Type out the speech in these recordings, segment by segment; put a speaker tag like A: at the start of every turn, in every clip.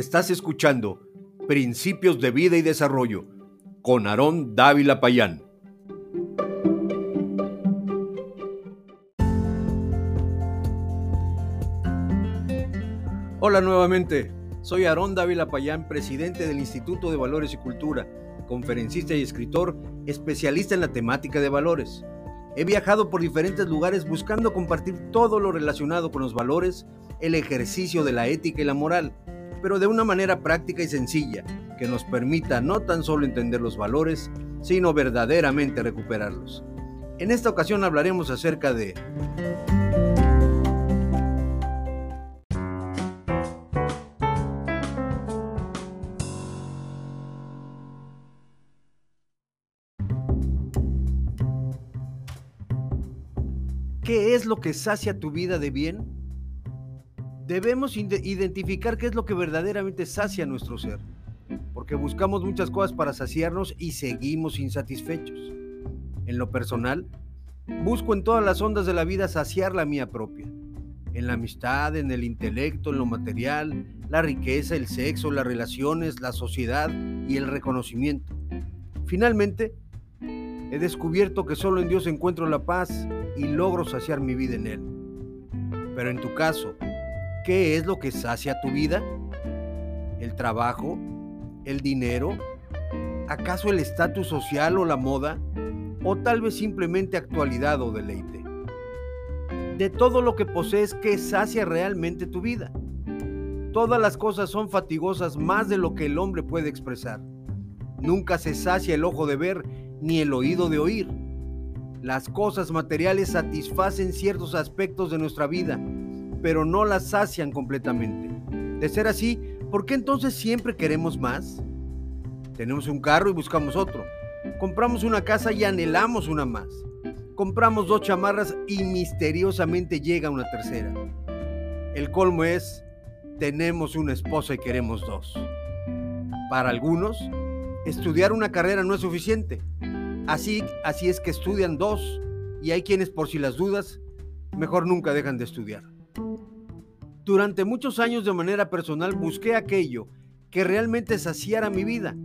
A: Estás escuchando Principios de Vida y Desarrollo con Aarón Dávila Payán. Hola nuevamente, soy Aarón Dávila Payán, presidente del Instituto de Valores y Cultura, conferencista y escritor, especialista en la temática de valores. He viajado por diferentes lugares buscando compartir todo lo relacionado con los valores, el ejercicio de la ética y la moral pero de una manera práctica y sencilla, que nos permita no tan solo entender los valores, sino verdaderamente recuperarlos. En esta ocasión hablaremos acerca de... ¿Qué es lo que sacia tu vida de bien? Debemos identificar qué es lo que verdaderamente sacia nuestro ser, porque buscamos muchas cosas para saciarnos y seguimos insatisfechos. En lo personal, busco en todas las ondas de la vida saciar la mía propia, en la amistad, en el intelecto, en lo material, la riqueza, el sexo, las relaciones, la sociedad y el reconocimiento. Finalmente, he descubierto que solo en Dios encuentro la paz y logro saciar mi vida en Él. Pero en tu caso, ¿Qué es lo que sacia tu vida? ¿El trabajo? ¿El dinero? ¿Acaso el estatus social o la moda? ¿O tal vez simplemente actualidad o deleite? De todo lo que posees, ¿qué sacia realmente tu vida? Todas las cosas son fatigosas más de lo que el hombre puede expresar. Nunca se sacia el ojo de ver ni el oído de oír. Las cosas materiales satisfacen ciertos aspectos de nuestra vida, pero no las sacian completamente. De ser así, ¿por qué entonces siempre queremos más? Tenemos un carro y buscamos otro. Compramos una casa y anhelamos una más. Compramos dos chamarras y misteriosamente llega una tercera. El colmo es, tenemos una esposa y queremos dos. Para algunos, estudiar una carrera no es suficiente. Así, así es que estudian dos y hay quienes por si las dudas, mejor nunca dejan de estudiar. Durante muchos años de manera personal busqué aquello que realmente saciara mi vida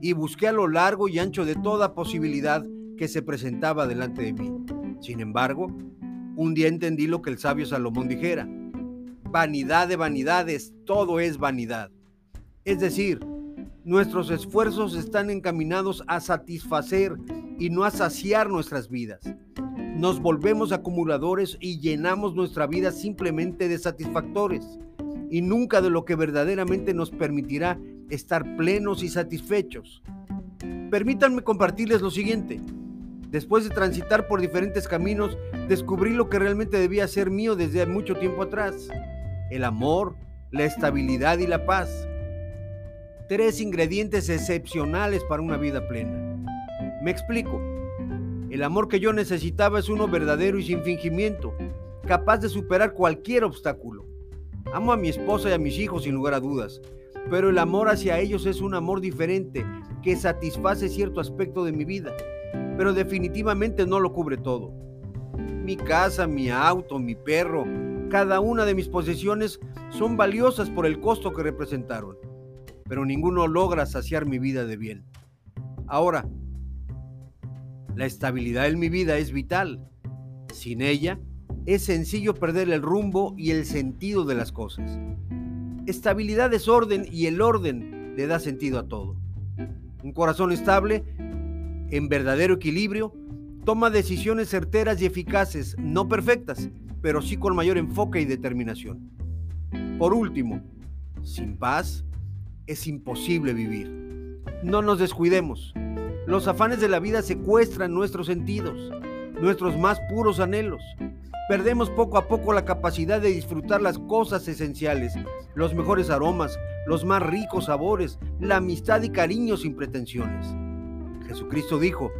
A: y busqué a lo largo y ancho de toda posibilidad que se presentaba delante de mí. Sin embargo, un día entendí lo que el sabio Salomón dijera. Vanidad de vanidades, todo es vanidad. Es decir, nuestros esfuerzos están encaminados a satisfacer y no a saciar nuestras vidas nos volvemos acumuladores y llenamos nuestra vida simplemente de satisfactores y nunca de lo que verdaderamente nos permitirá estar plenos y satisfechos. Permítanme compartirles lo siguiente. Después de transitar por diferentes caminos, descubrí lo que realmente debía ser mío desde mucho tiempo atrás. El amor, la estabilidad y la paz. Tres ingredientes excepcionales para una vida plena. Me explico. El amor que yo necesitaba es uno verdadero y sin fingimiento, capaz de superar cualquier obstáculo. Amo a mi esposa y a mis hijos sin lugar a dudas, pero el amor hacia ellos es un amor diferente que satisface cierto aspecto de mi vida, pero definitivamente no lo cubre todo. Mi casa, mi auto, mi perro, cada una de mis posesiones son valiosas por el costo que representaron, pero ninguno logra saciar mi vida de bien. Ahora, la estabilidad en mi vida es vital. Sin ella, es sencillo perder el rumbo y el sentido de las cosas. Estabilidad es orden y el orden le da sentido a todo. Un corazón estable, en verdadero equilibrio, toma decisiones certeras y eficaces, no perfectas, pero sí con mayor enfoque y determinación. Por último, sin paz es imposible vivir. No nos descuidemos. Los afanes de la vida secuestran nuestros sentidos, nuestros más puros anhelos. perdemos poco a poco la capacidad de disfrutar las cosas esenciales, los mejores aromas, los más ricos sabores, la amistad y cariño sin pretensiones. Jesucristo dijo,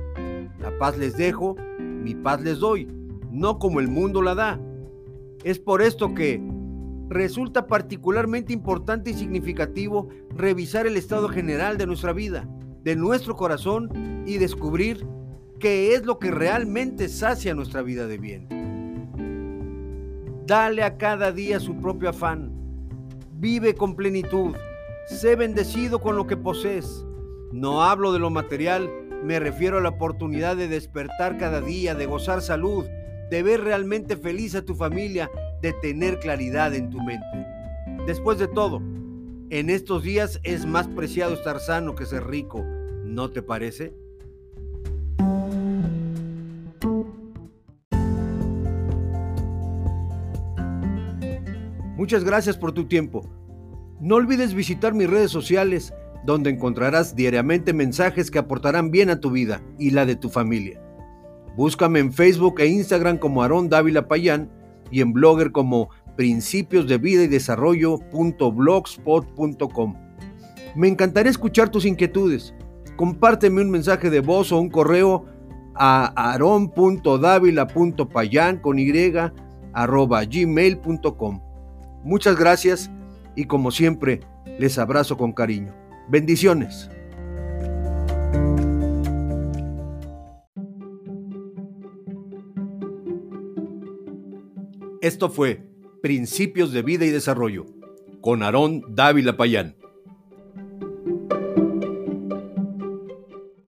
A: la paz les dejo, mi paz les doy, no como el mundo la da. Es por esto que resulta particularmente importante y significativo revisar el estado general de nuestra vida, de nuestro corazón y descubrir qué es lo que realmente sacia nuestra vida de bien. Dale a cada día su propio afán. Vive con plenitud. Sé bendecido con lo que posees. No hablo de lo material, me refiero a la oportunidad de despertar cada día, de gozar salud, de ver realmente feliz a tu familia, de tener claridad en tu mente. Después de todo, en estos días es más preciado estar sano que ser rico, ¿no te parece? Muchas gracias por tu tiempo. No olvides visitar mis redes sociales, donde encontrarás diariamente mensajes que aportarán bien a tu vida y la de tu familia. Búscame en Facebook e Instagram como Aarón Dávila Payán y en Blogger como principios de vida y desarrollo.blogspot.com. Me encantaría escuchar tus inquietudes. Compárteme un mensaje de voz o un correo a aron.davila.payan con y arroba gmail.com. Muchas gracias y como siempre les abrazo con cariño. Bendiciones. Esto fue Principios de Vida y Desarrollo con Aarón Dávila Payán.